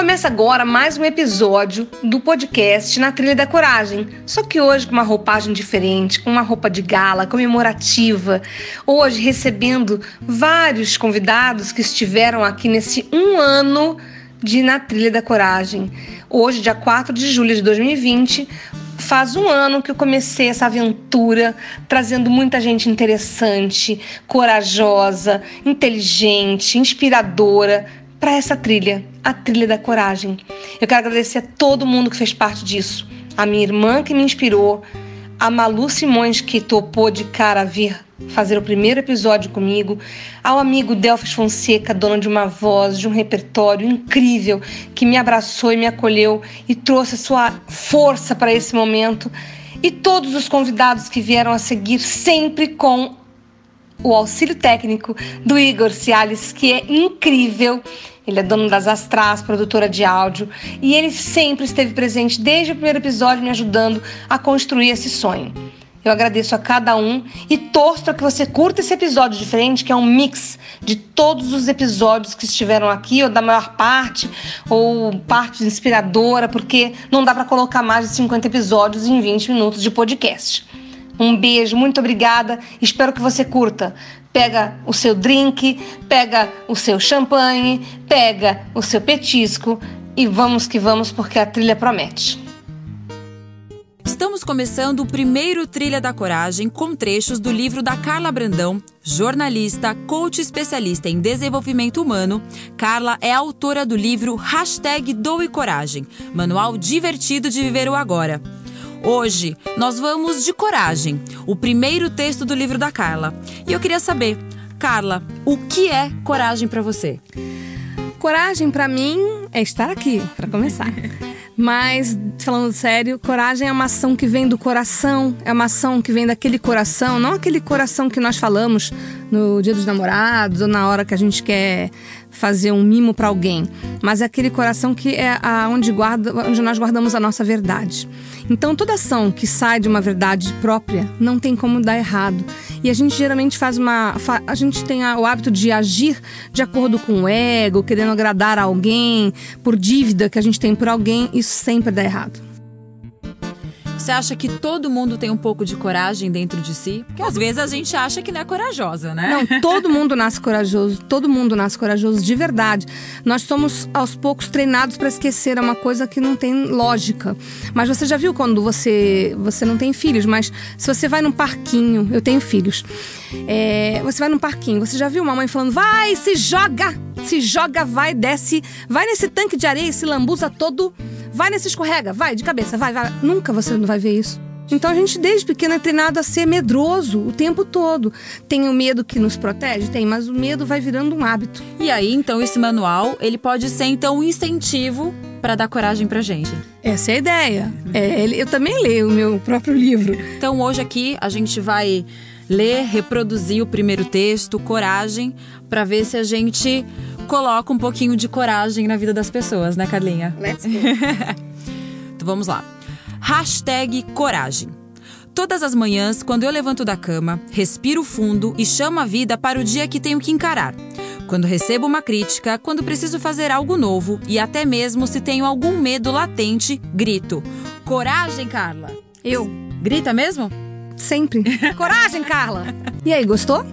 Começa agora mais um episódio do podcast Na Trilha da Coragem. Só que hoje com uma roupagem diferente, com uma roupa de gala, comemorativa. Hoje recebendo vários convidados que estiveram aqui nesse um ano de Na Trilha da Coragem. Hoje, dia 4 de julho de 2020, faz um ano que eu comecei essa aventura, trazendo muita gente interessante, corajosa, inteligente, inspiradora para essa trilha, a trilha da coragem. Eu quero agradecer a todo mundo que fez parte disso. A minha irmã que me inspirou, a Malu Simões que topou de cara vir fazer o primeiro episódio comigo, ao amigo Delfis Fonseca, dono de uma voz, de um repertório incrível, que me abraçou e me acolheu e trouxe a sua força para esse momento, e todos os convidados que vieram a seguir sempre com o auxílio técnico do Igor Cialis, que é incrível. Ele é dono das Astras, produtora de áudio, e ele sempre esteve presente desde o primeiro episódio me ajudando a construir esse sonho. Eu agradeço a cada um e torço para que você curta esse episódio diferente, que é um mix de todos os episódios que estiveram aqui, ou da maior parte, ou parte inspiradora, porque não dá para colocar mais de 50 episódios em 20 minutos de podcast. Um beijo, muito obrigada. Espero que você curta. Pega o seu drink, pega o seu champanhe, pega o seu petisco e vamos que vamos porque a trilha promete. Estamos começando o primeiro Trilha da Coragem com trechos do livro da Carla Brandão, jornalista, coach especialista em desenvolvimento humano. Carla é autora do livro Hashtag Doe Coragem, manual divertido de viver o agora. Hoje nós vamos de coragem, o primeiro texto do livro da Carla. E eu queria saber, Carla, o que é coragem para você? Coragem para mim é estar aqui, para começar. Mas, falando sério, coragem é uma ação que vem do coração, é uma ação que vem daquele coração, não aquele coração que nós falamos no dia dos namorados ou na hora que a gente quer fazer um mimo para alguém, mas é aquele coração que é onde, guarda, onde nós guardamos a nossa verdade. Então, toda ação que sai de uma verdade própria não tem como dar errado. E a gente geralmente faz uma. A gente tem o hábito de agir de acordo com o ego, querendo agradar a alguém, por dívida que a gente tem por alguém, isso sempre dá errado. Você acha que todo mundo tem um pouco de coragem dentro de si? Porque às vezes a gente acha que não é corajosa, né? Não, todo mundo nasce corajoso. Todo mundo nasce corajoso de verdade. Nós somos aos poucos treinados para esquecer é uma coisa que não tem lógica. Mas você já viu quando você você não tem filhos, mas se você vai num parquinho, eu tenho filhos. É, você vai num parquinho, você já viu uma mãe falando: "Vai, se joga, se joga, vai, desce, vai nesse tanque de areia, se lambuza todo" Vai nesse escorrega, vai, de cabeça, vai, vai. Nunca você não vai ver isso. Então a gente desde pequeno é treinado a ser medroso o tempo todo. Tem o medo que nos protege? Tem, mas o medo vai virando um hábito. E aí, então, esse manual, ele pode ser então um incentivo para dar coragem pra gente. Essa é a ideia. É, eu também leio o meu próprio livro. Então hoje aqui a gente vai ler, reproduzir o primeiro texto, coragem, para ver se a gente coloca um pouquinho de coragem na vida das pessoas, né, Carlinha? Let's go. então vamos lá. Hashtag coragem. Todas as manhãs, quando eu levanto da cama, respiro fundo e chamo a vida para o dia que tenho que encarar. Quando recebo uma crítica, quando preciso fazer algo novo e até mesmo se tenho algum medo latente, grito: Coragem, Carla! Eu. Grita mesmo? Sempre. Coragem, Carla! E aí, gostou?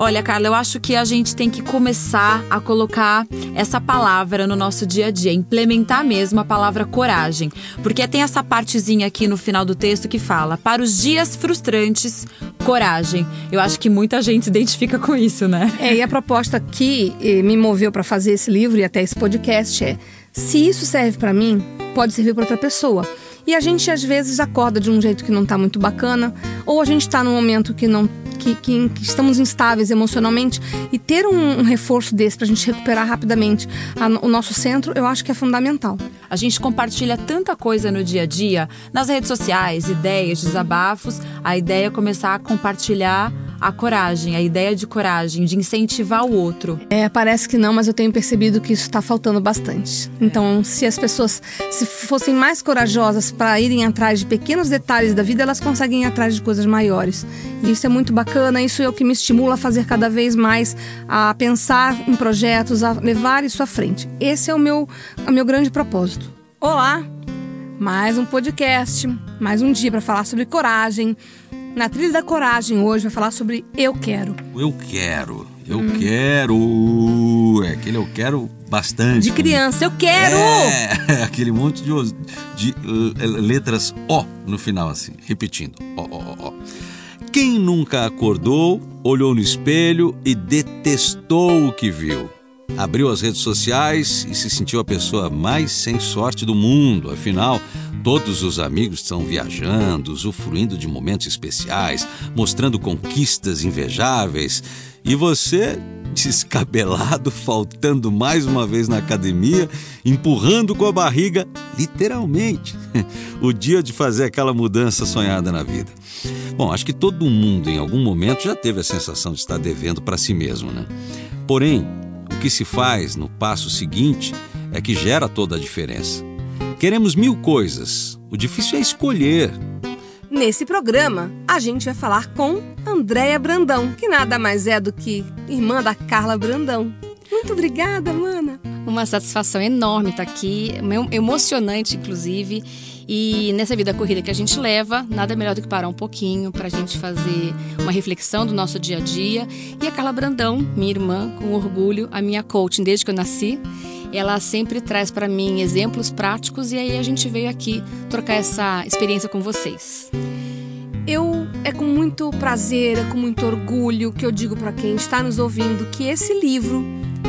Olha, Carla, eu acho que a gente tem que começar a colocar essa palavra no nosso dia a dia, implementar mesmo a palavra coragem. Porque tem essa partezinha aqui no final do texto que fala: para os dias frustrantes, coragem. Eu acho que muita gente se identifica com isso, né? É, e a proposta que eh, me moveu para fazer esse livro e até esse podcast é: se isso serve para mim, pode servir para outra pessoa. E a gente às vezes acorda de um jeito que não tá muito bacana, ou a gente tá num momento que não que, que, que estamos instáveis emocionalmente e ter um, um reforço desse para a gente recuperar rapidamente a, o nosso centro, eu acho que é fundamental. A gente compartilha tanta coisa no dia a dia, nas redes sociais, ideias, desabafos. A ideia é começar a compartilhar a coragem, a ideia de coragem, de incentivar o outro. É, parece que não, mas eu tenho percebido que isso está faltando bastante. Então, se as pessoas se fossem mais corajosas para irem atrás de pequenos detalhes da vida, elas conseguem ir atrás de coisas maiores. E isso é muito bacana, isso é o que me estimula a fazer cada vez mais, a pensar em projetos, a levar isso à frente. Esse é o meu, o meu grande propósito. Olá! Mais um podcast, mais um dia para falar sobre coragem, na Trilha da Coragem hoje vai falar sobre Eu Quero. Eu quero, eu hum. quero. É aquele eu quero bastante. De criança, eu quero! É, aquele monte de, de letras O no final, assim, repetindo. Ó, ó, ó. Quem nunca acordou, olhou no espelho e detestou o que viu? Abriu as redes sociais e se sentiu a pessoa mais sem sorte do mundo. Afinal, Todos os amigos estão viajando, usufruindo de momentos especiais, mostrando conquistas invejáveis. E você, descabelado, faltando mais uma vez na academia, empurrando com a barriga, literalmente, o dia de fazer aquela mudança sonhada na vida. Bom, acho que todo mundo em algum momento já teve a sensação de estar devendo para si mesmo, né? Porém, o que se faz no passo seguinte é que gera toda a diferença. Queremos mil coisas, o difícil é escolher. Nesse programa, a gente vai falar com Andréia Brandão, que nada mais é do que irmã da Carla Brandão. Muito obrigada, mana. Uma satisfação enorme estar aqui, emocionante, inclusive. E nessa vida corrida que a gente leva, nada melhor do que parar um pouquinho para a gente fazer uma reflexão do nosso dia a dia. E a Carla Brandão, minha irmã, com orgulho, a minha coaching desde que eu nasci ela sempre traz para mim exemplos práticos e aí a gente veio aqui trocar essa experiência com vocês. Eu é com muito prazer, é com muito orgulho que eu digo para quem está nos ouvindo que esse livro,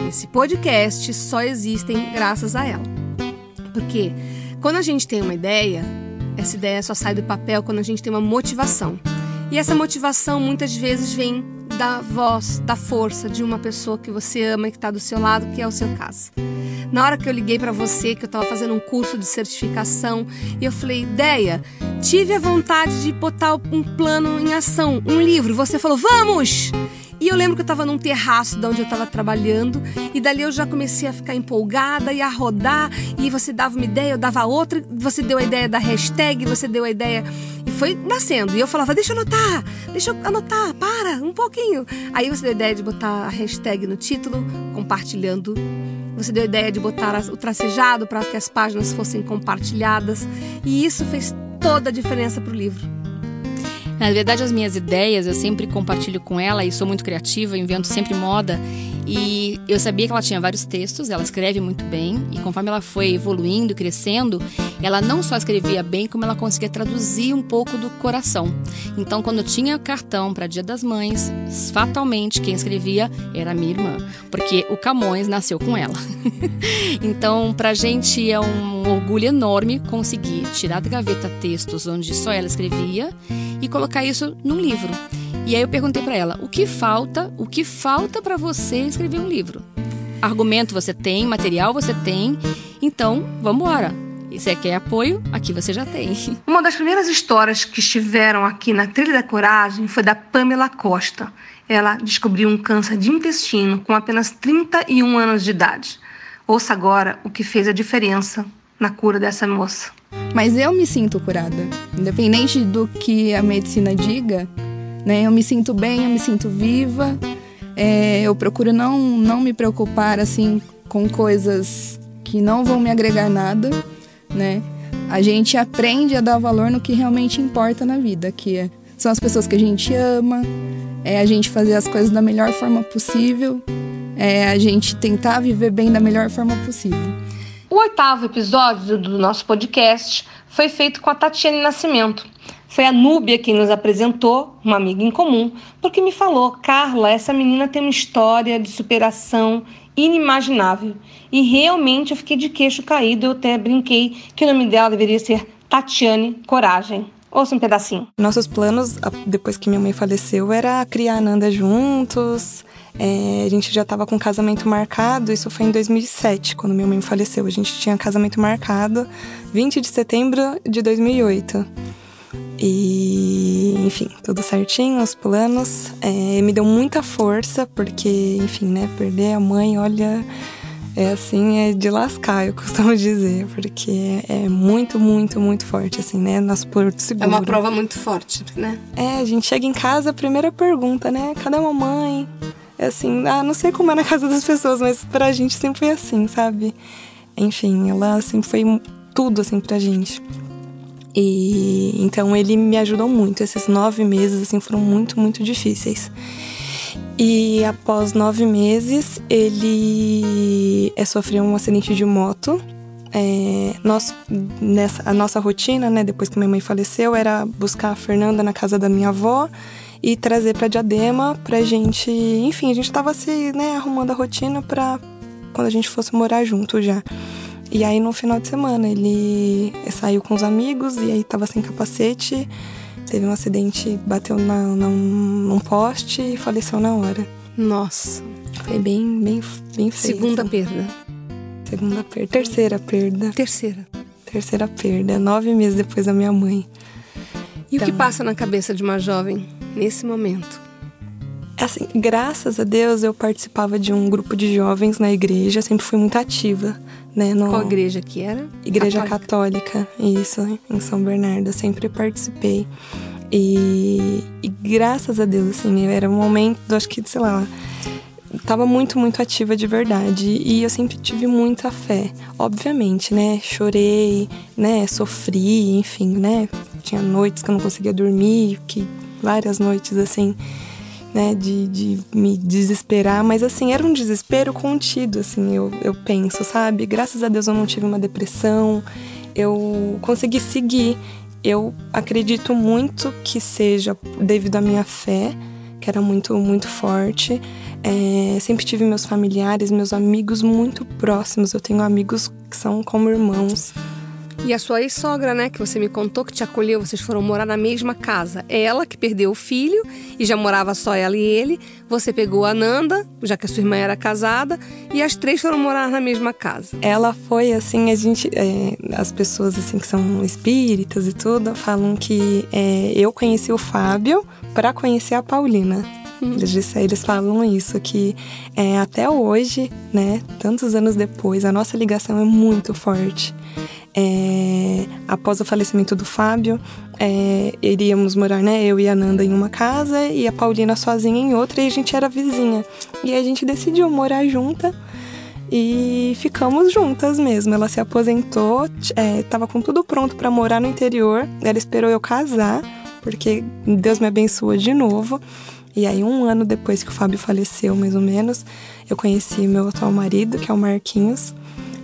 esse podcast só existem graças a ela. Porque quando a gente tem uma ideia, essa ideia só sai do papel quando a gente tem uma motivação. E essa motivação muitas vezes vem da voz, da força de uma pessoa que você ama e que está do seu lado, que é o seu caso. Na hora que eu liguei para você, que eu estava fazendo um curso de certificação, e eu falei, ideia, tive a vontade de botar um plano em ação, um livro. Você falou, vamos! E eu lembro que eu estava num terraço de onde eu estava trabalhando, e dali eu já comecei a ficar empolgada e a rodar, e você dava uma ideia, eu dava outra, você deu a ideia da hashtag, você deu a ideia. E foi nascendo. E eu falava, deixa eu anotar, deixa eu anotar, para, um pouquinho. Aí você deu a ideia de botar a hashtag no título, compartilhando você deu a ideia de botar o tracejado para que as páginas fossem compartilhadas. E isso fez toda a diferença para o livro. Na verdade, as minhas ideias eu sempre compartilho com ela e sou muito criativa, invento sempre moda. E eu sabia que ela tinha vários textos, ela escreve muito bem, e conforme ela foi evoluindo, crescendo, ela não só escrevia bem, como ela conseguia traduzir um pouco do coração. Então, quando tinha cartão para Dia das Mães, fatalmente quem escrevia era a minha irmã, porque o Camões nasceu com ela. então, pra gente é um orgulho enorme conseguir tirar da gaveta textos onde só ela escrevia e colocar isso num livro. E aí eu perguntei para ela: "O que falta? O que falta para você escrever um livro?" Argumento você tem, material você tem, então vamos embora. E se quer apoio, aqui você já tem. Uma das primeiras histórias que estiveram aqui na Trilha da Coragem foi da Pamela Costa. Ela descobriu um câncer de intestino com apenas 31 anos de idade. Ouça agora o que fez a diferença na cura dessa moça. Mas eu me sinto curada. Independente do que a medicina diga, né? Eu me sinto bem, eu me sinto viva. É, eu procuro não, não me preocupar assim com coisas que não vão me agregar nada, né? A gente aprende a dar valor no que realmente importa na vida, que é, são as pessoas que a gente ama, é a gente fazer as coisas da melhor forma possível, é a gente tentar viver bem da melhor forma possível. O oitavo episódio do nosso podcast foi feito com a Tatiane Nascimento. Foi a Núbia quem nos apresentou, uma amiga em comum, porque me falou: Carla, essa menina tem uma história de superação inimaginável. E realmente eu fiquei de queixo caído. Eu até brinquei que o nome dela deveria ser Tatiane Coragem. Ouça um pedacinho. Nossos planos, depois que minha mãe faleceu, era criar a Nanda juntos. É, a gente já estava com casamento marcado, isso foi em 2007, quando minha mãe faleceu. A gente tinha casamento marcado 20 de setembro de 2008. E, enfim, tudo certinho, os planos. É, me deu muita força, porque, enfim, né, perder a mãe, olha, é assim, é de lascar, eu costumo dizer, porque é muito, muito, muito forte, assim, né? Nosso porto seguro. É uma prova muito forte, né? É, a gente chega em casa, a primeira pergunta, né? Cadê a mamãe? É assim, ah, não sei como é na casa das pessoas, mas pra gente sempre foi assim, sabe? Enfim, ela sempre foi tudo, assim, pra gente. E então ele me ajudou muito. Esses nove meses, assim, foram muito, muito difíceis. E após nove meses, ele é, sofreu um acidente de moto. É, nós, nessa, a nossa rotina, né, depois que minha mãe faleceu, era buscar a Fernanda na casa da minha avó e trazer para Diadema pra gente. Enfim, a gente tava se né, arrumando a rotina pra quando a gente fosse morar junto já. E aí no final de semana ele saiu com os amigos e aí tava sem capacete Teve um acidente, bateu na, na, num poste e faleceu na hora. Nossa. Foi bem, bem, bem feio. Segunda perda. Segunda perda. Terceira perda. Terceira. Terceira perda. Nove meses depois da minha mãe. E então, o que então passa na cabeça de uma jovem nesse momento? Assim, graças a Deus eu participava de um grupo de jovens na igreja, sempre fui muito ativa né? No... Qual igreja que era? Igreja Católica. Católica, isso, em São Bernardo. Eu sempre participei. E, e, graças a Deus, assim, era um momento, acho que, sei lá, tava muito, muito ativa de verdade. E eu sempre tive muita fé. Obviamente, né? Chorei, né? Sofri, enfim, né? Tinha noites que eu não conseguia dormir, que várias noites assim né, de, de me desesperar, mas assim, era um desespero contido, assim, eu, eu penso, sabe? Graças a Deus eu não tive uma depressão, eu consegui seguir. Eu acredito muito que seja devido à minha fé, que era muito, muito forte. É, sempre tive meus familiares, meus amigos muito próximos. Eu tenho amigos que são como irmãos. E a sua ex-sogra, né, que você me contou que te acolheu, vocês foram morar na mesma casa. Ela que perdeu o filho e já morava só ela e ele. Você pegou a Nanda, já que a sua irmã era casada, e as três foram morar na mesma casa. Ela foi assim, a gente, é, as pessoas assim que são espíritas e tudo falam que é, eu conheci o Fábio para conhecer a Paulina. Hum. Eles, eles falam isso, que é, até hoje, né, tantos anos depois, a nossa ligação é muito forte. É, após o falecimento do Fábio, é, iríamos morar, né, eu e a Nanda em uma casa e a Paulina sozinha em outra e a gente era vizinha. E a gente decidiu morar junta e ficamos juntas mesmo. Ela se aposentou, estava é, com tudo pronto para morar no interior. Ela esperou eu casar, porque Deus me abençoa de novo. E aí, um ano depois que o Fábio faleceu, mais ou menos, eu conheci meu atual marido, que é o Marquinhos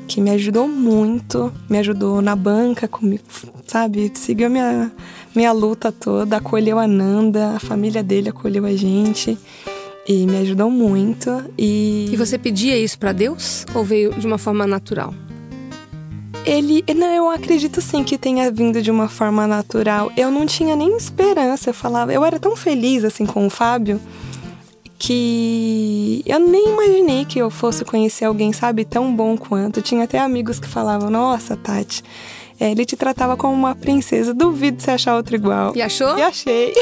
que me ajudou muito, me ajudou na banca, comigo, sabe? Seguiu minha, minha luta toda, acolheu a Nanda, a família dele acolheu a gente e me ajudou muito. E, e você pedia isso para Deus ou veio de uma forma natural? Ele, não, eu acredito sim que tenha vindo de uma forma natural. Eu não tinha nem esperança, eu falava, eu era tão feliz assim com o Fábio que eu nem imaginei que eu fosse conhecer alguém, sabe, tão bom quanto. Tinha até amigos que falavam: Nossa, Tati, é, ele te tratava como uma princesa, duvido você achar outro igual. E achou? E achei.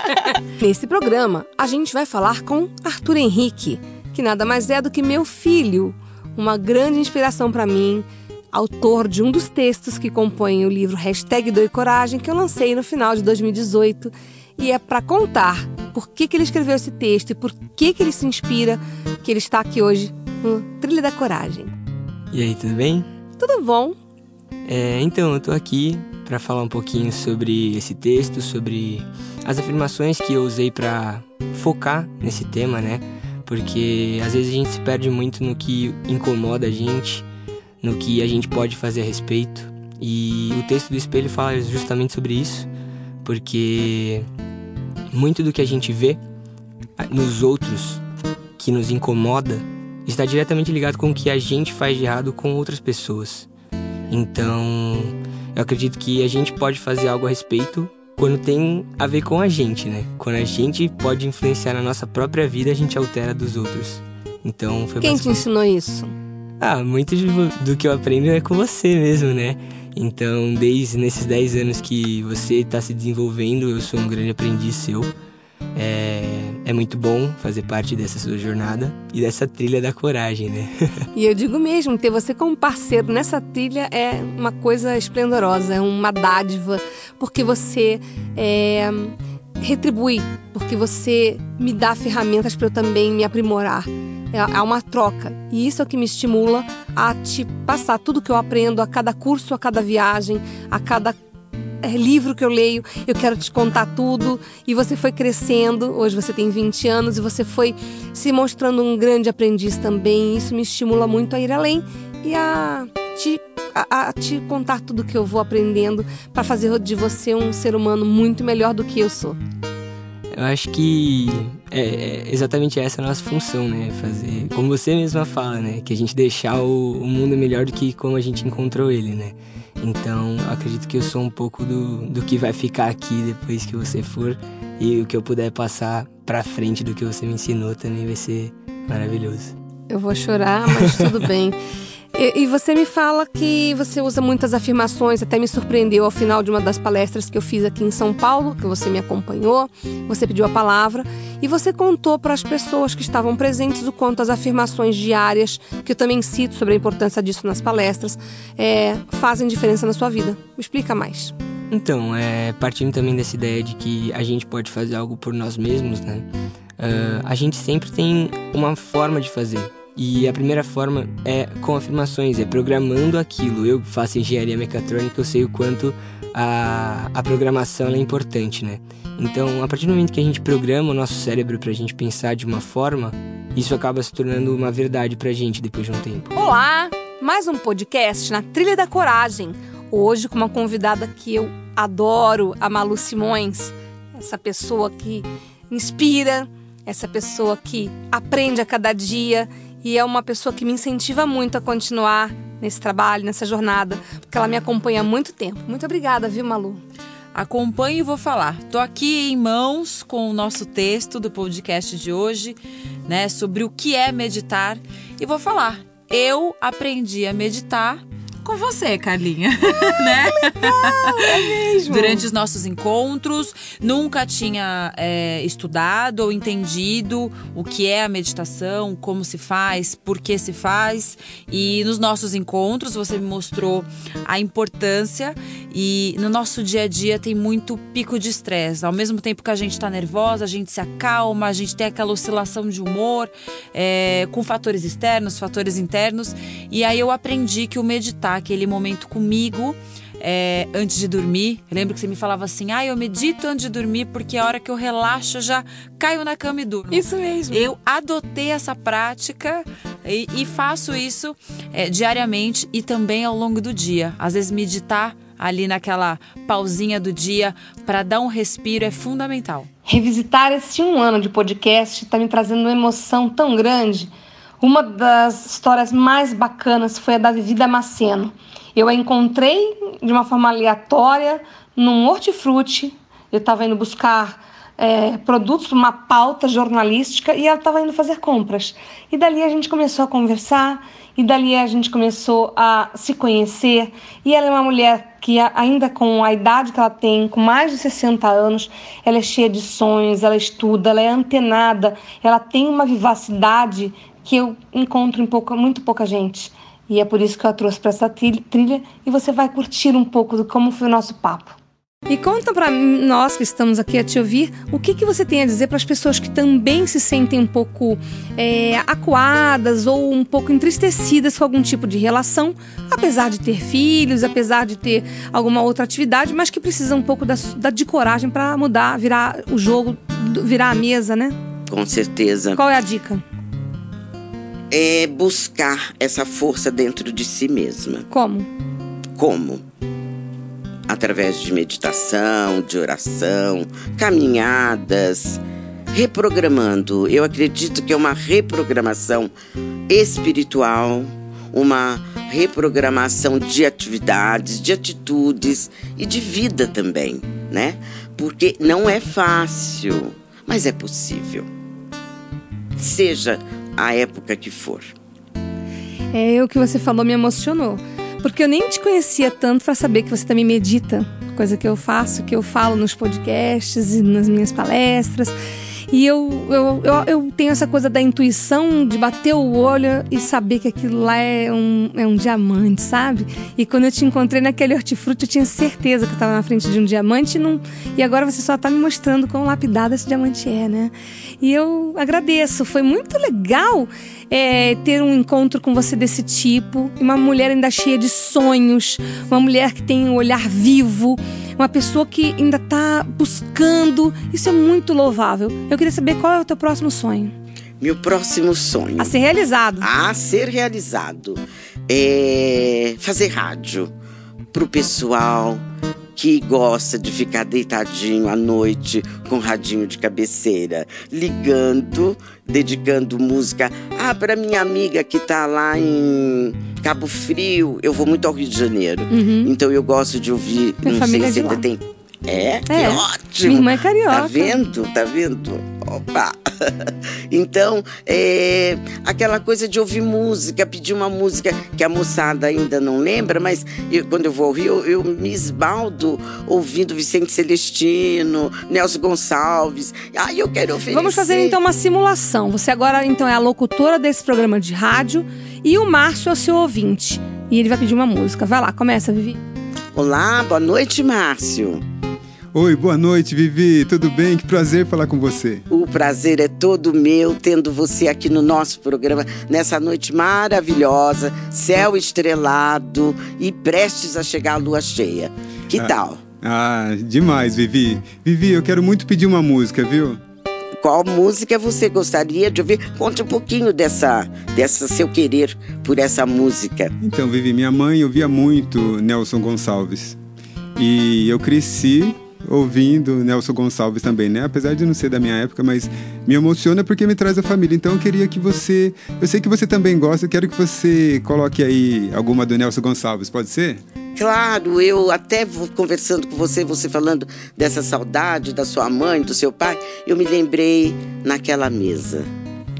Nesse programa, a gente vai falar com Arthur Henrique, que nada mais é do que meu filho, uma grande inspiração para mim, autor de um dos textos que compõem o livro Hashtag Doi Coragem, que eu lancei no final de 2018 e é para contar por que, que ele escreveu esse texto e por que, que ele se inspira que ele está aqui hoje no Trilha da Coragem. E aí, tudo bem? Tudo bom. É, então, eu tô aqui para falar um pouquinho sobre esse texto, sobre as afirmações que eu usei para focar nesse tema, né? Porque às vezes a gente se perde muito no que incomoda a gente, no que a gente pode fazer a respeito. E o texto do espelho fala justamente sobre isso, porque muito do que a gente vê nos outros que nos incomoda está diretamente ligado com o que a gente faz de errado com outras pessoas. Então, eu acredito que a gente pode fazer algo a respeito quando tem a ver com a gente, né? Quando a gente pode influenciar na nossa própria vida, a gente altera dos outros. Então foi Quem te ensinou isso? Ah, muito do que eu aprendo é com você mesmo, né? Então, desde nesses 10 anos que você está se desenvolvendo, eu sou um grande aprendiz seu. É, é muito bom fazer parte dessa sua jornada e dessa trilha da coragem, né? e eu digo mesmo, ter você como parceiro nessa trilha é uma coisa esplendorosa, é uma dádiva, porque você é, retribui, porque você me dá ferramentas para eu também me aprimorar. É, é uma troca. E isso é o que me estimula a te passar tudo que eu aprendo a cada curso, a cada viagem, a cada é, livro que eu leio, eu quero te contar tudo. E você foi crescendo, hoje você tem 20 anos, e você foi se mostrando um grande aprendiz também. Isso me estimula muito a ir além e a te, a, a te contar tudo que eu vou aprendendo para fazer de você um ser humano muito melhor do que eu sou. Eu acho que é, é exatamente essa a nossa função, né? Fazer, como você mesma fala, né? Que a gente deixar o, o mundo melhor do que como a gente encontrou ele, né? Então, acredito que eu sou um pouco do, do que vai ficar aqui depois que você for. E o que eu puder passar pra frente do que você me ensinou também vai ser maravilhoso. Eu vou chorar, mas tudo bem. E, e, você me fala que você usa muitas afirmações, até me surpreendeu ao final de uma das palestras que eu fiz aqui em São Paulo, que você me acompanhou, você pediu a palavra e você contou para as pessoas que estavam presentes o quanto as afirmações diárias, que eu também cito sobre a importância disso nas palestras, é, fazem diferença na sua vida. Me explica mais. Então, é, partindo também dessa ideia de que a gente pode fazer algo por nós mesmos, né? Uh, a gente sempre tem uma forma de fazer. E a primeira forma é com afirmações, é programando aquilo. Eu faço engenharia mecatrônica, eu sei o quanto a, a programação é importante, né? Então, a partir do momento que a gente programa o nosso cérebro para a gente pensar de uma forma, isso acaba se tornando uma verdade para a gente depois de um tempo. Olá! Mais um podcast na Trilha da Coragem. Hoje com uma convidada que eu adoro, a Malu Simões. Essa pessoa que inspira, essa pessoa que aprende a cada dia e é uma pessoa que me incentiva muito a continuar nesse trabalho, nessa jornada, porque ela me acompanha há muito tempo. Muito obrigada, viu, Malu? Acompanhe e vou falar. Tô aqui em mãos com o nosso texto do podcast de hoje, né, sobre o que é meditar e vou falar. Eu aprendi a meditar com você, Carlinha. né? Legal, é mesmo. Durante os nossos encontros, nunca tinha é, estudado ou entendido o que é a meditação, como se faz, por que se faz. E nos nossos encontros você me mostrou a importância e no nosso dia a dia tem muito pico de estresse. Ao mesmo tempo que a gente está nervosa, a gente se acalma, a gente tem aquela oscilação de humor é, com fatores externos, fatores internos. E aí eu aprendi que o meditar aquele momento comigo é, antes de dormir. Eu lembro que você me falava assim: ah, eu medito antes de dormir porque a hora que eu relaxo eu já caio na cama e durmo. Isso mesmo. Eu adotei essa prática e, e faço isso é, diariamente e também ao longo do dia. Às vezes, meditar ali naquela pausinha do dia para dar um respiro é fundamental. Revisitar esse um ano de podcast está me trazendo uma emoção tão grande uma das histórias mais bacanas foi a da Vivi Damasceno. Eu a encontrei de uma forma aleatória num hortifruti. Eu estava indo buscar é, produtos para uma pauta jornalística e ela estava indo fazer compras. E dali a gente começou a conversar e dali a gente começou a se conhecer. E ela é uma mulher que, ainda com a idade que ela tem, com mais de 60 anos, ela é cheia de sonhos, ela estuda, ela é antenada, ela tem uma vivacidade que eu encontro em pouca, muito pouca gente. E é por isso que eu a trouxe para essa trilha e você vai curtir um pouco do como foi o nosso papo. E conta para nós que estamos aqui a te ouvir, o que, que você tem a dizer para as pessoas que também se sentem um pouco é, acuadas ou um pouco entristecidas com algum tipo de relação, apesar de ter filhos, apesar de ter alguma outra atividade, mas que precisam um pouco da, da de coragem para mudar, virar o jogo, virar a mesa, né? Com certeza. Qual é a dica? É buscar essa força dentro de si mesma. Como? Como? Através de meditação, de oração, caminhadas, reprogramando. Eu acredito que é uma reprogramação espiritual, uma reprogramação de atividades, de atitudes e de vida também, né? porque não é fácil, mas é possível. Seja a época que for. É, o que você falou me emocionou. Porque eu nem te conhecia tanto para saber que você também medita, coisa que eu faço, que eu falo nos podcasts e nas minhas palestras. E eu, eu, eu, eu, tenho essa coisa da intuição de bater o olho e saber que aquilo lá é um, é um diamante, sabe? E quando eu te encontrei naquele hortifruti, eu tinha certeza que eu estava na frente de um diamante e, não, e agora você só está me mostrando quão lapidado esse diamante é, né? E eu agradeço, foi muito legal é, ter um encontro com você desse tipo. Uma mulher ainda cheia de sonhos, uma mulher que tem um olhar vivo, uma pessoa que ainda está buscando. Isso é muito louvável. Eu queria saber qual é o teu próximo sonho. Meu próximo sonho. A ser realizado. A ser realizado. É fazer rádio pro pessoal que gosta de ficar deitadinho à noite com radinho de cabeceira, ligando, dedicando música. Ah, para minha amiga que tá lá em Cabo Frio, eu vou muito ao Rio de Janeiro. Uhum. Então eu gosto de ouvir, Minha não sei se ainda tem. É? Que É. ótimo. Minha irmã é carioca. Tá vendo? Tá vendo? Opa! Então, é, aquela coisa de ouvir música, pedir uma música que a moçada ainda não lembra, mas eu- quando eu vou ao Rio, eu, eu me esbaldo ouvindo Vicente Celestino, Nelson Gonçalves. Ai, eu quero oferecer. Vamos fazer então uma simulação. Você agora então é a locutora desse programa de rádio e o Márcio é o seu ouvinte. E ele vai pedir uma música. Vai lá, começa, Vivi. Olá, boa noite, Márcio. Oi, boa noite, Vivi. Tudo bem? Que prazer falar com você. O prazer é todo meu tendo você aqui no nosso programa nessa noite maravilhosa, céu estrelado e prestes a chegar a lua cheia. Que tal? Ah, demais, Vivi. Vivi, eu quero muito pedir uma música, viu? Qual música você gostaria de ouvir? Conte um pouquinho dessa, dessa seu querer por essa música. Então, Vivi, minha mãe ouvia muito Nelson Gonçalves. E eu cresci ouvindo Nelson Gonçalves também, né? Apesar de não ser da minha época, mas me emociona porque me traz a família. Então eu queria que você. Eu sei que você também gosta, eu quero que você coloque aí alguma do Nelson Gonçalves, pode ser? Claro, eu até conversando com você, você falando dessa saudade da sua mãe, do seu pai, eu me lembrei naquela mesa.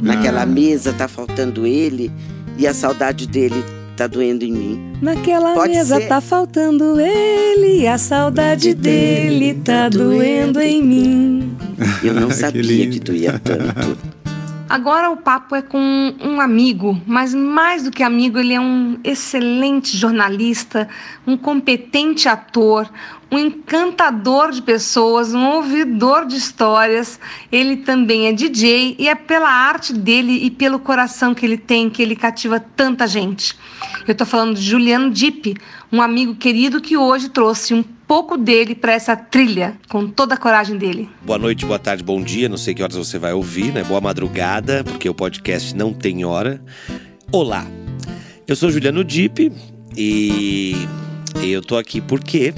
Naquela Ah. mesa tá faltando ele e a saudade dele tá doendo em mim. Naquela Pode mesa ser. tá faltando ele, e a saudade dele tá doendo em mim. Eu não Que sabia lindo. que doía tanto. Agora o papo é com um amigo, mas mais do que amigo, ele é um excelente jornalista, um competente ator, um encantador de pessoas, um ouvidor de histórias. Ele também é DJ e é pela arte dele e pelo coração que ele tem que ele cativa tanta gente. Eu tô falando de Juliano Dipp, um amigo querido que hoje trouxe um pouco dele para essa trilha, com toda a coragem dele. Boa noite, boa tarde, bom dia. Não sei que horas você vai ouvir, né? Boa madrugada, porque o podcast não tem hora. Olá, eu sou Juliano Dipp e eu tô aqui porque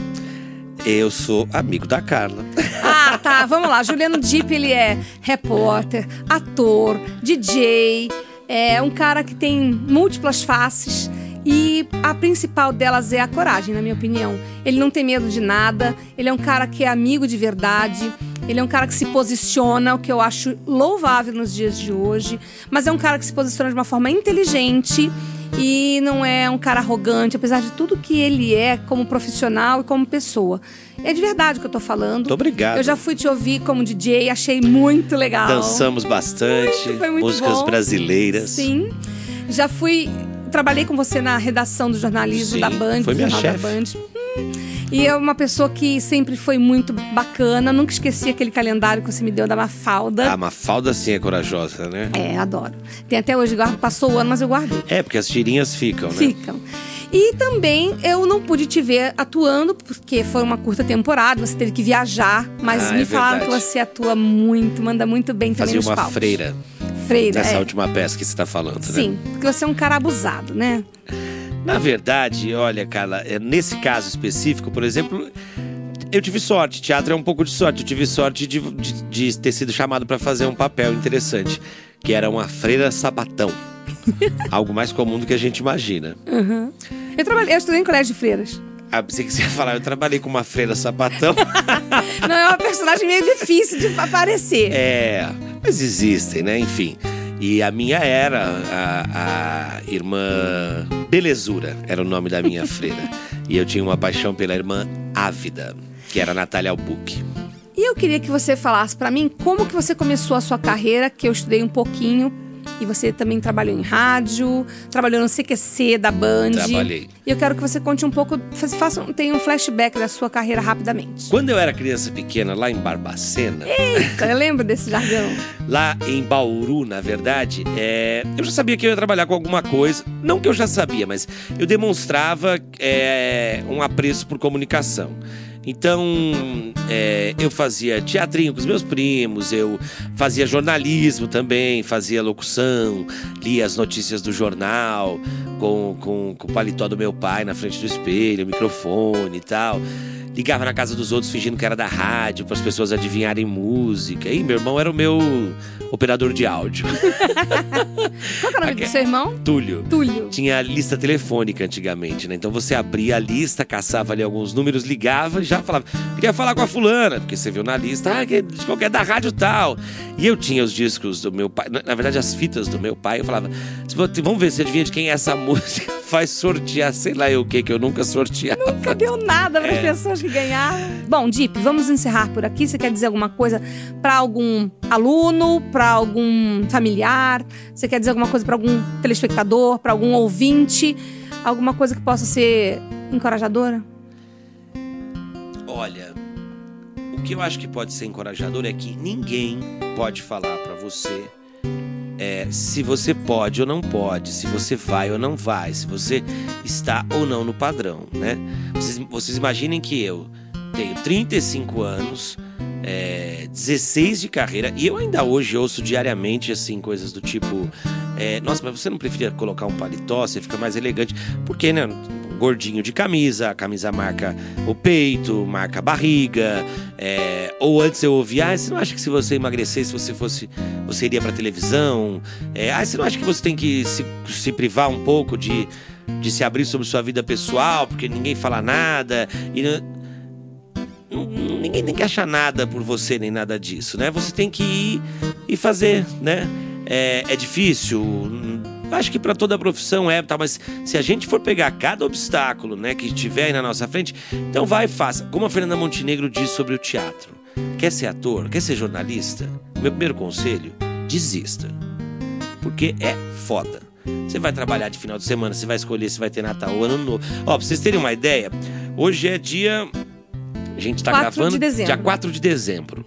eu sou amigo da Carla. Ah, tá. Vamos lá. Juliano Dipp, ele é repórter, ator, DJ, é um cara que tem múltiplas faces. E a principal delas é a coragem, na minha opinião. Ele não tem medo de nada, ele é um cara que é amigo de verdade, ele é um cara que se posiciona, o que eu acho louvável nos dias de hoje, mas é um cara que se posiciona de uma forma inteligente e não é um cara arrogante, apesar de tudo que ele é como profissional e como pessoa. É de verdade o que eu tô falando. Muito obrigado. Eu já fui te ouvir como DJ, achei muito legal. Dançamos bastante, Muito, muito músicas bom. brasileiras. Sim. Já fui. Trabalhei com você na redação do jornalismo Sim, da Band, foi minha Jornal da chefe. Band. Hum, E é uma pessoa que sempre foi muito bacana. Nunca esqueci aquele calendário que você me deu da Mafalda. A Mafalda sim é corajosa, né? É, adoro. Tem até hoje, guardo- passou o ano, mas eu guardei. É, porque as tirinhas ficam, né? Ficam. E também eu não pude te ver atuando, porque foi uma curta temporada, você teve que viajar, mas Ah, me é falaram verdade. que você atua muito, manda muito bem também Fazia nos uma palcos. freira Freira, nessa é. última peça que você tá falando, né? Sim, porque você é um cara abusado, né? Na verdade, olha, Carla, é, nesse caso específico, por exemplo, eu tive sorte. Teatro é um pouco de sorte. Eu tive sorte de, de- de ter sido chamado para fazer um papel interessante, que era uma freira sabatão. Algo mais comum do que a gente imagina. Eu trabalhei, eu estudei em colégio de freiras. Ah, pensei que você ia falar, eu trabalhei com uma freira sapatão. Não, é uma personagem meio difícil de aparecer. É, mas existem, né? Enfim. E a minha era a, a irmã Belezura, era o nome da minha freira. E eu tinha uma paixão pela irmã Ávida, que era a Natália Albuque. E eu queria que você falasse pra mim como que você começou a sua carreira, que eu estudei um pouquinho. E você também trabalhou em rádio, trabalhou no CQC da Band. Trabalhei. E eu quero que você conte um pouco, faça, tenha um flashback da sua carreira rapidamente. Quando eu era criança pequena, lá em Barbacena, Eita, eu lembro desse jargão. lá em Bauru, na verdade, é, eu já sabia que eu ia trabalhar com alguma coisa. Não que eu já sabia, mas eu demonstrava é, um apreço por comunicação. Então, é, eu fazia teatrinho com os meus primos, eu fazia jornalismo também, fazia locução, lia as notícias do jornal com, com, com o paletó do meu pai na frente do espelho, microfone e tal. Ligava na casa dos outros fingindo que era da rádio para as pessoas adivinharem música. E meu irmão era o meu operador de áudio. Qual é o nome do seu irmão? Túlio. Túlio. Tinha lista telefônica antigamente, né? Então você abria a lista, caçava ali alguns números, ligava e já falava, queria falar com a fulana, porque você viu na lista, ah, que de qualquer da rádio tal. E eu tinha os discos do meu pai, na verdade as fitas do meu pai, eu falava, "Se vo- vamos ver se adivinha de quem é essa música, faz sortear, sei lá eu o que, que eu nunca sorteava. Nunca deu nada para as É. pessoas que ganharam. Bom, Dip, vamos encerrar por aqui. Você quer dizer alguma coisa para algum aluno, para algum familiar? Você quer dizer alguma coisa para algum telespectador, para algum ouvinte? Alguma coisa que possa ser encorajadora? Olha, o que eu acho que pode ser encorajador é que ninguém pode falar pra você é, se você pode ou não pode, se você vai ou não vai, se você está ou não no padrão, né? Vocês, vocês imaginem que eu tenho 35 anos, é, 16 de carreira, e eu ainda hoje ouço diariamente, assim, coisas do tipo: é, Nossa, mas você não preferia colocar um paletó, você fica mais elegante? Porque, né? Gordinho de camisa, a camisa marca o peito, marca a barriga. é, ou antes eu ouvia, ah, você não acha que se você emagrecesse, você fosse. Você iria pra televisão? É, ah, você não acha que você tem que se, se privar um pouco de, de se abrir sobre sua vida pessoal, porque ninguém fala nada? E, ninguém tem que achar nada por você nem nada disso, né? Você tem que ir e fazer, né? É, é difícil. Acho que para toda profissão é, tá? Mas se a gente for pegar cada obstáculo, né, que tiver aí na nossa frente, então vai e faça. Como a Fernanda Montenegro diz sobre o teatro. Quer ser ator? Quer ser jornalista? Meu primeiro conselho: desista. Porque é foda. Você vai trabalhar de final de semana, você vai escolher se vai ter Natal ou Ano Novo. Ó, pra vocês terem uma ideia, hoje é dia. A gente tá 4 de gravando dezembro. dia 4 de dezembro.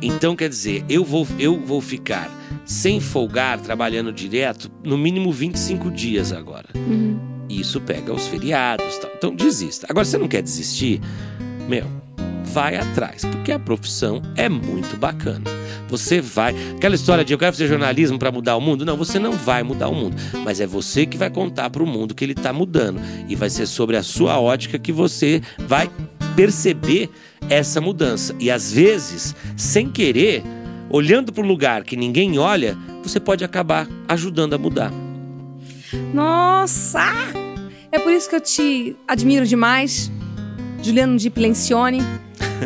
Então, quer dizer, eu vou, eu vou ficar sem folgar, trabalhando direto, no mínimo 25 dias agora. E Isso pega os feriados. Tal. Então, desista. Agora, você não quer desistir? Meu, vai atrás, porque a profissão é muito bacana. Você vai. Aquela história de eu quero fazer jornalismo para mudar o mundo? Não, você não vai mudar o mundo. Mas é você que vai contar para o mundo que ele está mudando. E vai ser sobre a sua ótica que você vai perceber essa mudança. E às vezes, sem querer, olhando para um lugar que ninguém olha, você pode acabar ajudando a mudar. Nossa! É por isso que eu te admiro demais, Juliano Lencioni.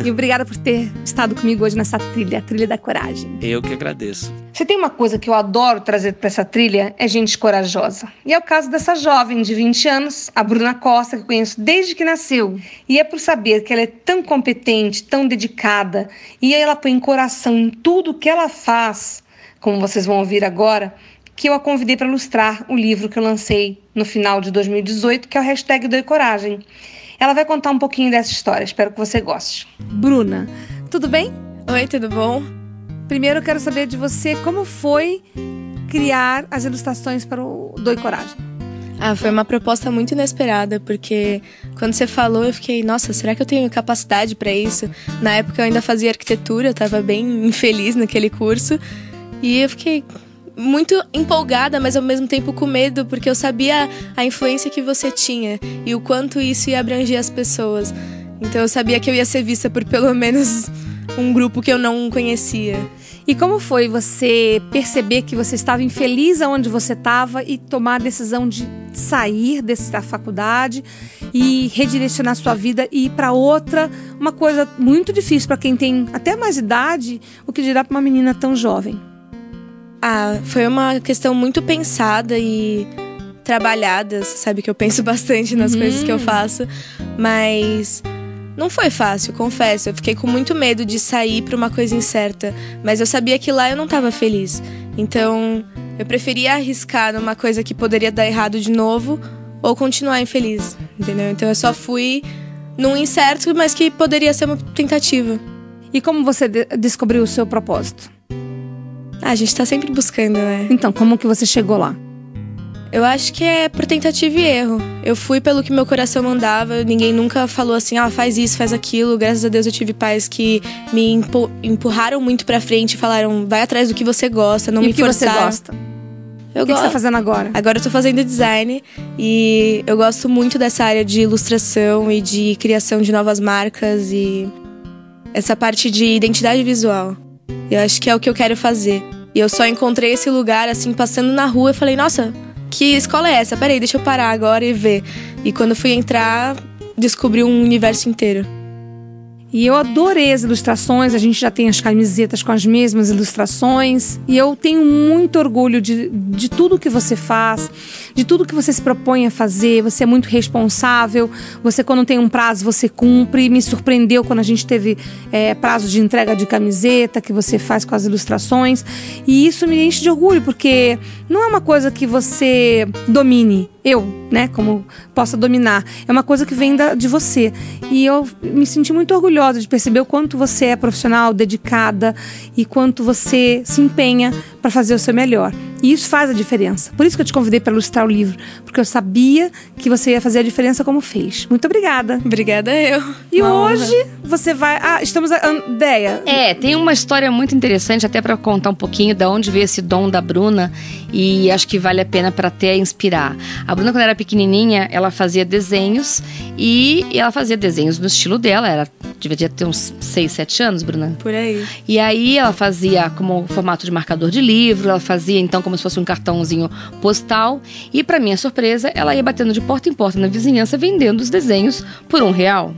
E obrigada por ter estado comigo hoje nessa trilha, a trilha da coragem. Eu que agradeço. Se tem uma coisa que eu adoro trazer para essa trilha, é gente corajosa. E é o caso dessa jovem de 20 anos, a Bruna Costa, que eu conheço desde que nasceu. E é por saber que ela é tão competente, tão dedicada, e ela põe coração em tudo que ela faz, como vocês vão ouvir agora, que eu a convidei para ilustrar o livro que eu lancei no final de 2018, que é o hashtag Doi Coragem. Ela vai contar um pouquinho dessa história, espero que você goste. Bruna, tudo bem? Oi, tudo bom? Primeiro eu quero saber de você como foi criar as ilustrações para o Doi Coragem. Ah, foi uma proposta muito inesperada, porque quando você falou, eu fiquei, nossa, será que eu tenho capacidade para isso? Na época eu ainda fazia arquitetura, eu tava bem infeliz naquele curso, e eu fiquei muito empolgada, mas ao mesmo tempo com medo, porque eu sabia a influência que você tinha e o quanto isso ia abranger as pessoas. Então eu sabia que eu ia ser vista por pelo menos um grupo que eu não conhecia. E como foi você perceber que você estava infeliz aonde você estava e tomar a decisão de sair dessa faculdade e redirecionar sua vida e ir para outra? Uma coisa muito difícil para quem tem até mais idade, o que dirá para uma menina tão jovem. Ah, foi uma questão muito pensada e trabalhada. Você sabe que eu penso bastante nas Uhum. coisas que eu faço, mas não foi fácil, confesso. Eu fiquei com muito medo de sair para uma coisa incerta, mas eu sabia que lá eu não estava feliz. Então, eu preferia arriscar numa coisa que poderia dar errado de novo ou continuar infeliz, entendeu? Então eu só fui num incerto, mas que poderia ser uma tentativa. E como você de- descobriu o seu propósito? Ah, a gente tá sempre buscando, né? Então, como que você chegou lá? Eu acho que é por tentativa e erro. Eu fui pelo que meu coração mandava, ninguém nunca falou assim, ah, faz isso, faz aquilo. Graças a Deus eu tive pais que me empu- empurraram muito pra frente e falaram, vai atrás do que você gosta, não e me o que você gosta? Eu o que, que você tá fazendo agora? Agora eu tô fazendo design e eu gosto muito dessa área de ilustração e de criação de novas marcas e essa parte de identidade visual. Eu acho que é o que eu quero fazer. E eu só encontrei esse lugar assim passando na rua e falei: "Nossa, que escola é essa? Peraí, deixa eu parar agora e ver". E quando fui entrar, descobri um universo inteiro. E eu adorei as ilustrações, a gente já tem as camisetas com as mesmas ilustrações. E eu tenho muito orgulho de, de tudo que você faz, de tudo que você se propõe a fazer. Você é muito responsável, você, quando tem um prazo, você cumpre. Me surpreendeu quando a gente teve é, prazo de entrega de camiseta que você faz com as ilustrações. E isso me enche de orgulho, porque não é uma coisa que você domine. Eu, né, como possa dominar. É uma coisa que vem da, de você. E eu me senti muito orgulhosa de perceber o quanto você é profissional, dedicada e quanto você se empenha para fazer o seu melhor. E isso faz a diferença. Por isso que eu te convidei para ilustrar o livro, porque eu sabia que você ia fazer a diferença como fez. Muito obrigada. Obrigada eu. E Uma honra. hoje você vai. Ah, estamos. A. É, tem uma história muito interessante, até para contar um pouquinho de onde veio esse dom da Bruna e acho que vale a pena para até inspirar. A Bruna, quando era pequenininha, ela fazia desenhos e ela fazia desenhos no estilo dela, ela devia ter uns 6, 7 anos, Bruna. Por aí. E aí ela fazia como formato de marcador de livro, ela fazia então como se fosse um cartãozinho postal. E para minha surpresa, ela ia batendo de porta em porta na vizinhança vendendo os desenhos por um real.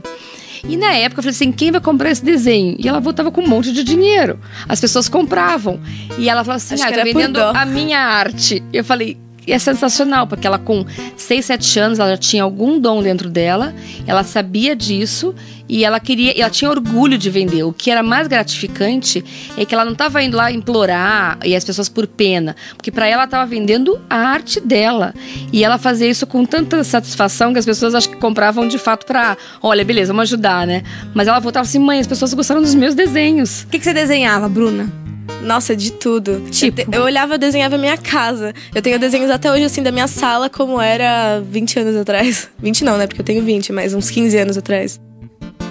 E na época eu falei assim: quem vai comprar esse desenho? E ela voltava com um monte de dinheiro. As pessoas compravam. E ela falava assim: Acho ah, eu tô vendendo a minha arte. Eu falei. E é sensacional, porque ela com 6, 7 anos, ela já tinha algum dom dentro dela, ela sabia disso e ela queria, ela tinha orgulho de vender. O que era mais gratificante é que ela não estava indo lá implorar e as pessoas por pena, porque para ela estava vendendo a arte dela. E ela fazia isso com tanta satisfação que as pessoas acho que compravam de fato para, olha, beleza, vamos ajudar, né? Mas ela voltava assim, mãe, as pessoas gostaram dos meus desenhos. O que, que você desenhava, Bruna? Nossa, de tudo. Tipo? Eu, te- eu olhava, desenhava a minha casa. Eu tenho desenhos até hoje, assim, da minha sala, como era 20 anos atrás. 20 não, né? Porque eu tenho 20, mas uns 15 anos atrás.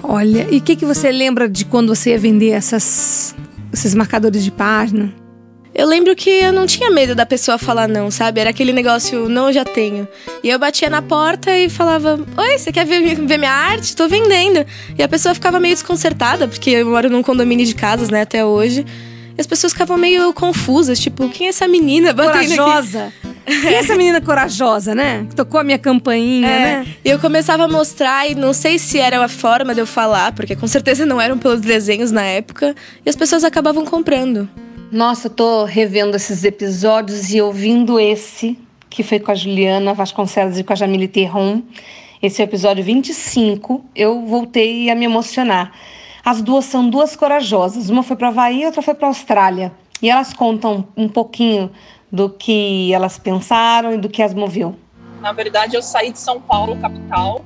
Olha, e o que, que você lembra de quando você ia vender essas, esses marcadores de página? Eu lembro que eu não tinha medo da pessoa falar não, sabe? Era aquele negócio, não, eu já tenho. E eu batia na porta e falava: Oi, você quer ver, ver minha arte? Tô vendendo. E a pessoa ficava meio desconcertada, porque eu moro num condomínio de casas, né, até hoje. E as pessoas ficavam meio confusas, tipo, quem é essa menina batendo aqui? Corajosa. Quem é essa menina corajosa, né? Que tocou a minha campainha, É, né? E eu começava a mostrar, e não sei se era a forma de eu falar, porque com certeza não eram pelos desenhos na época, e as pessoas acabavam comprando. Nossa, eu tô revendo esses episódios e ouvindo esse, que foi com a Juliana Vasconcelos e com a Jamile Terron. Esse é o episódio 25. Eu voltei a me emocionar. As duas são duas corajosas. Uma foi para Havaí e outra foi para Austrália. E elas contam um pouquinho do que elas pensaram e do que as moveu. Na verdade, eu saí de São Paulo, capital.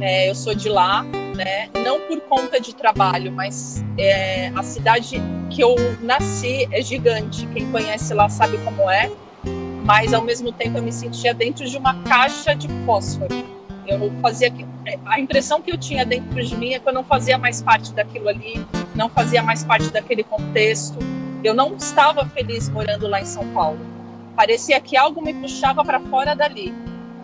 É, eu sou de lá, né? Não por conta de trabalho, mas é, a cidade que eu nasci é gigante. Quem conhece lá sabe como é. Mas ao mesmo tempo eu me sentia dentro de uma caixa de fósforo. Eu fazia a impressão que eu tinha dentro de mim é que eu não fazia mais parte daquilo ali, não fazia mais parte daquele contexto. Eu não estava feliz morando lá em São Paulo. Parecia que algo me puxava para fora dali.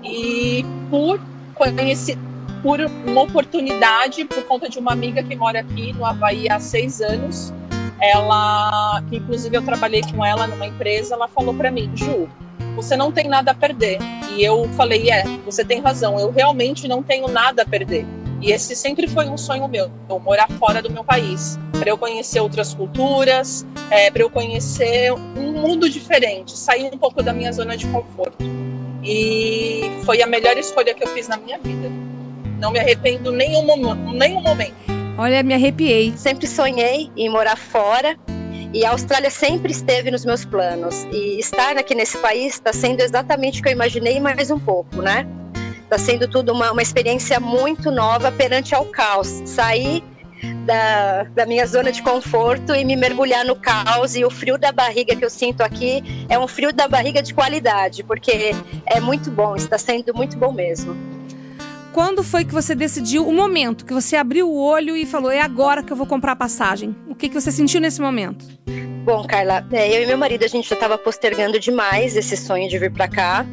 E por conhecer, por uma oportunidade, por conta de uma amiga que mora aqui no Havaí há seis anos, ela, que inclusive eu trabalhei com ela numa empresa, ela falou para mim, Ju, você não tem nada a perder. E eu falei, é, você tem razão, eu realmente não tenho nada a perder. E esse sempre foi um sonho meu, eu morar fora do meu país, para eu conhecer outras culturas, é, para eu conhecer um mundo diferente, sair um pouco da minha zona de conforto. E foi a melhor escolha que eu fiz na minha vida. Não me arrependo nenhum, nenhum momento. Olha, me arrepiei. Sempre sonhei em morar fora e a Austrália sempre esteve nos meus planos. E estar aqui nesse país está sendo exatamente o que eu imaginei, mais um pouco, né? Está sendo tudo uma, uma experiência muito nova perante ao caos. Sair da, da minha zona de conforto e me mergulhar no caos. E o frio da barriga que eu sinto aqui é um frio da barriga de qualidade, porque é muito bom, está sendo muito bom mesmo. Quando foi que você decidiu o momento que você abriu o olho e falou: é agora que eu vou comprar a passagem? O que, que você sentiu nesse momento? Bom, Carla, é, eu e meu marido a gente já estava postergando demais esse sonho de vir para cá.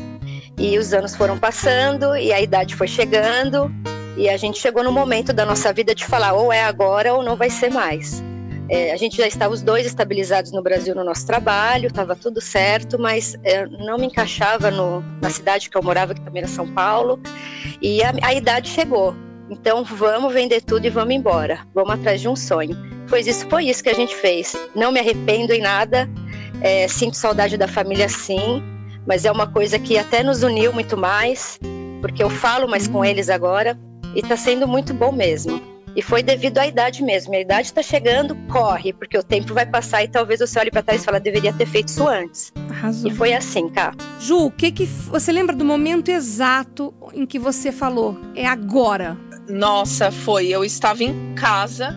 E os anos foram passando e a idade foi chegando e a gente chegou no momento da nossa vida de falar ou é agora ou não vai ser mais. É, a gente já estava os dois estabilizados no Brasil no nosso trabalho, estava tudo certo, mas é, não me encaixava no, na cidade que eu morava, que também era São Paulo, e a, a idade chegou. Então vamos vender tudo e vamos embora. Vamos atrás de um sonho. Foi isso, foi isso que a gente fez. Não me arrependo em nada. É, sinto saudade da família, sim mas é uma coisa que até nos uniu muito mais, porque eu falo mais com eles agora e está sendo muito bom mesmo. E foi devido à idade mesmo. A idade está chegando, corre, porque o tempo vai passar e talvez você olhe para trás e fale, deveria ter feito isso antes. Arrasou. E foi assim, cá. Ju, o que que você lembra do momento exato em que você falou? É agora. Nossa, foi. Eu estava em casa,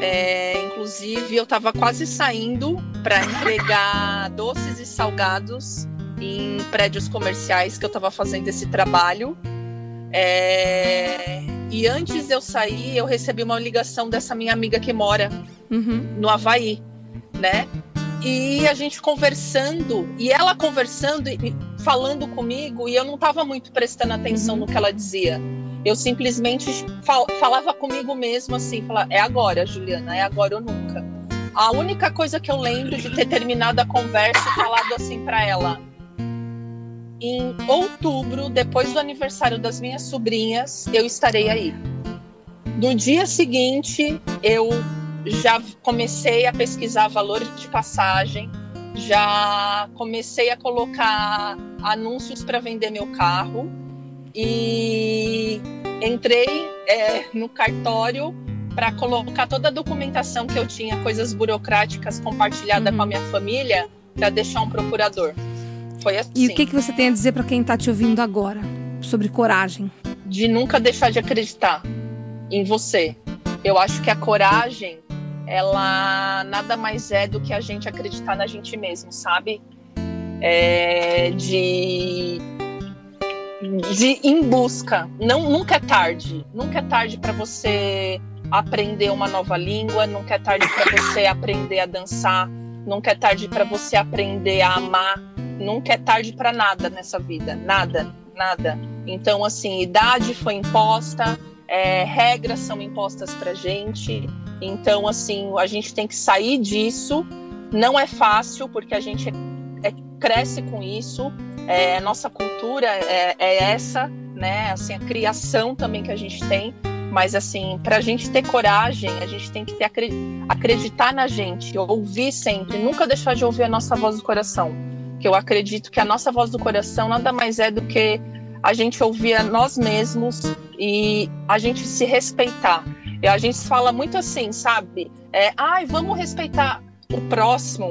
é, inclusive eu estava quase saindo para entregar doces e salgados em prédios comerciais que eu estava fazendo esse trabalho. É... E antes de eu sair, eu recebi uma ligação dessa minha amiga que mora uhum. no Havaí, né? E a gente conversando, e ela conversando e falando comigo, e eu não estava muito prestando atenção uhum. no que ela dizia. Eu simplesmente fal falava comigo mesmo assim, falava, é agora, Juliana, é agora ou nunca. A única coisa que eu lembro de ter terminado a conversa e falado assim para ela, em outubro, depois do aniversário das minhas sobrinhas, eu estarei aí. No dia seguinte, eu já comecei a pesquisar valor de passagem, já comecei a colocar anúncios para vender meu carro e entrei é, no cartório para colocar toda a documentação que eu tinha, coisas burocráticas compartilhada uhum. com a minha família, para deixar um procurador foi assim. E o que, que você tem a dizer para quem está te ouvindo agora sobre coragem? De nunca deixar de acreditar em você. Eu acho que a coragem, ela nada mais é do que a gente acreditar na gente mesmo, sabe? É, de de ir em busca. Não, nunca é tarde. Nunca é tarde para você aprender uma nova língua. Nunca é tarde para você aprender a dançar. Nunca é tarde para você aprender a amar nunca é tarde para nada nessa vida, nada, nada. Então, assim, idade foi imposta, é, regras são impostas para gente. Então, assim, a gente tem que sair disso. Não é fácil, porque a gente é, é, cresce com isso. É, nossa cultura é, é, essa, né? Assim, a criação também que a gente tem. Mas, assim, para a gente ter coragem, a gente tem que ter, acreditar na gente, ouvir sempre, nunca deixar de ouvir a nossa voz do coração que eu acredito que a nossa voz do coração nada mais é do que a gente ouvir a nós mesmos e a gente se respeitar. E a gente fala muito assim, sabe? É, ai, vamos respeitar o próximo,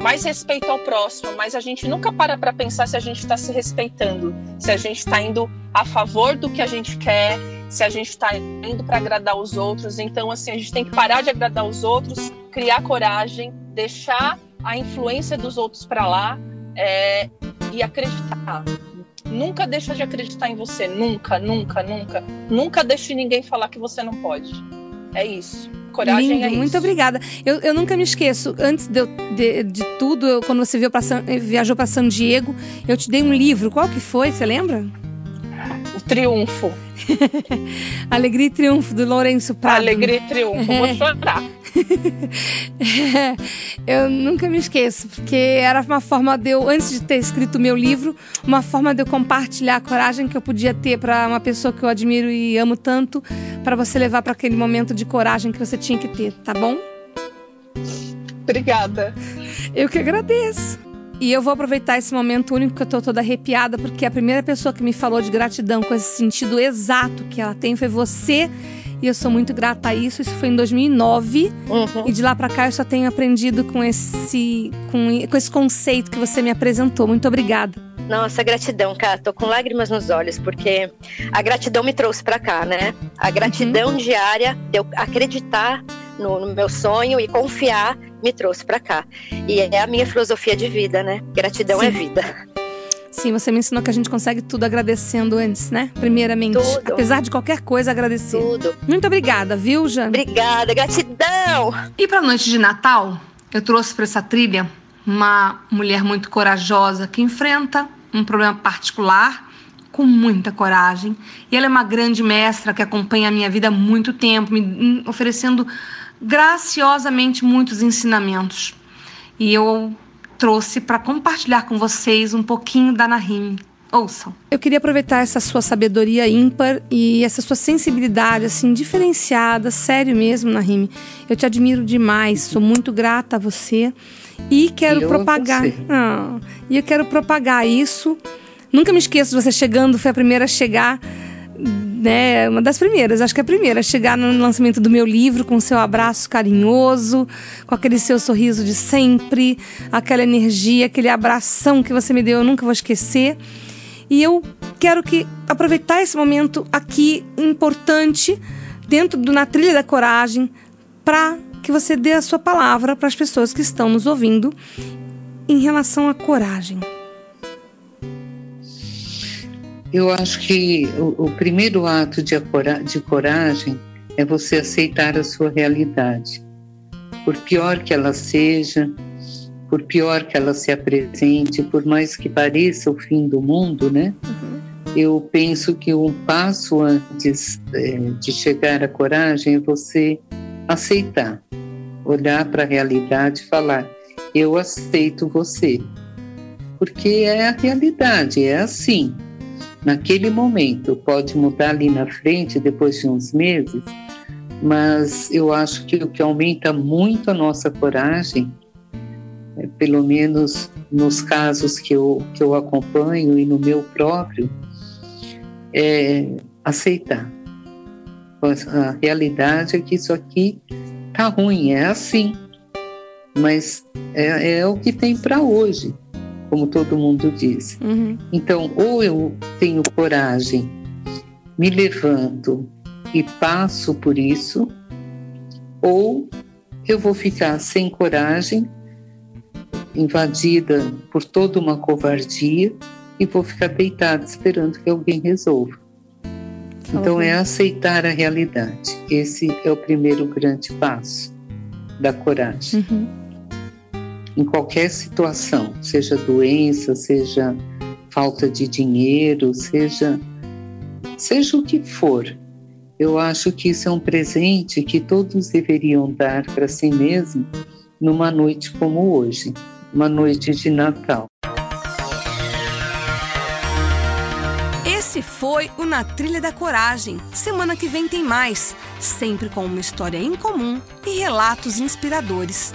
mais respeito ao próximo, mas a gente nunca para para pensar se a gente está se respeitando, se a gente está indo a favor do que a gente quer, se a gente está indo para agradar os outros. Então, assim, a gente tem que parar de agradar os outros, criar coragem, deixar a influência dos outros para lá é, e acreditar. Nunca deixa de acreditar em você. Nunca, nunca, nunca. Nunca deixe ninguém falar que você não pode. É isso. Coragem Lindo, é isso. Muito obrigada. Eu, eu nunca me esqueço, antes de, de, de tudo, eu, quando você pra San, viajou para San Diego, eu te dei um livro. Qual que foi? Você lembra? O Triunfo. Alegria e Triunfo, do Lourenço Prado. Alegria e Triunfo. Vou chorar. eu nunca me esqueço, porque era uma forma de eu, antes de ter escrito meu livro, uma forma de eu compartilhar a coragem que eu podia ter para uma pessoa que eu admiro e amo tanto, para você levar para aquele momento de coragem que você tinha que ter, tá bom? Obrigada. Eu que agradeço. E eu vou aproveitar esse momento único que eu tô toda arrepiada, porque a primeira pessoa que me falou de gratidão com esse sentido exato que ela tem foi você. E eu sou muito grata a isso. Isso foi em 2009. Uhum. E de lá para cá eu só tenho aprendido com esse, com, com esse conceito que você me apresentou. Muito obrigada. Nossa, gratidão, cara. Tô com lágrimas nos olhos, porque a gratidão me trouxe para cá, né? A gratidão uhum. diária de eu acreditar no, no, meu sonho e confiar me trouxe para cá. E é a minha filosofia de vida, né? Gratidão é Sim. é vida. Sim, você me ensinou que a gente consegue tudo agradecendo antes, né? Primeiramente. Tudo. Apesar de qualquer coisa, agradecer. Tudo. Muito obrigada, viu, Jane? Obrigada, gratidão! E pra noite de Natal, eu trouxe para essa trilha uma mulher muito corajosa que enfrenta um problema particular com muita coragem. E ela é uma grande mestra que acompanha a minha vida há muito tempo, me oferecendo graciosamente muitos ensinamentos. E eu trouxe para compartilhar com vocês um pouquinho da Nahim. Ouçam. Eu queria aproveitar essa sua sabedoria ímpar e essa sua sensibilidade, assim, diferenciada, sério mesmo, Nahim. Eu te admiro demais, sou muito grata a você e quero eu propagar. Ah, e eu quero propagar isso. Nunca me esqueço de você chegando, foi a primeira a chegar né, uma das primeiras, acho que é a primeira, chegar no lançamento do meu livro com seu abraço carinhoso, com aquele seu sorriso de sempre, aquela energia, aquele abração que você me deu, eu nunca vou esquecer. E eu quero que aproveitar esse momento aqui importante dentro do na trilha da coragem para que você dê a sua palavra para as pessoas que estão nos ouvindo em relação à coragem. Eu acho que o, o primeiro ato de, de coragem é você aceitar a sua realidade. Por pior que ela seja, por pior que ela se apresente, por mais que pareça o fim do mundo, né? Uhum. Eu penso que um passo antes é, de chegar à coragem é você aceitar, olhar para a realidade e falar: eu aceito você, porque é a realidade, é assim naquele momento. Pode mudar ali na frente, depois de uns meses, mas eu acho que o que aumenta muito a nossa coragem, é, pelo menos nos casos que eu, que eu acompanho e no meu próprio, é aceitar. A realidade é que isso aqui tá ruim, é assim, mas é, é o que tem para hoje como todo mundo diz. Uhum. Então, ou eu tenho coragem, me levanto e passo por isso, ou eu vou ficar sem coragem, invadida por toda uma covardia e vou ficar deitada esperando que alguém resolva. Então é aceitar a realidade. Esse é o primeiro grande passo da coragem. Uhum em qualquer situação, seja doença, seja falta de dinheiro, seja seja o que for. Eu acho que isso é um presente que todos deveriam dar para si mesmo numa noite como hoje, uma noite de Natal. Esse foi o Na Trilha da Coragem. Semana que vem tem mais, sempre com uma história incomum e relatos inspiradores.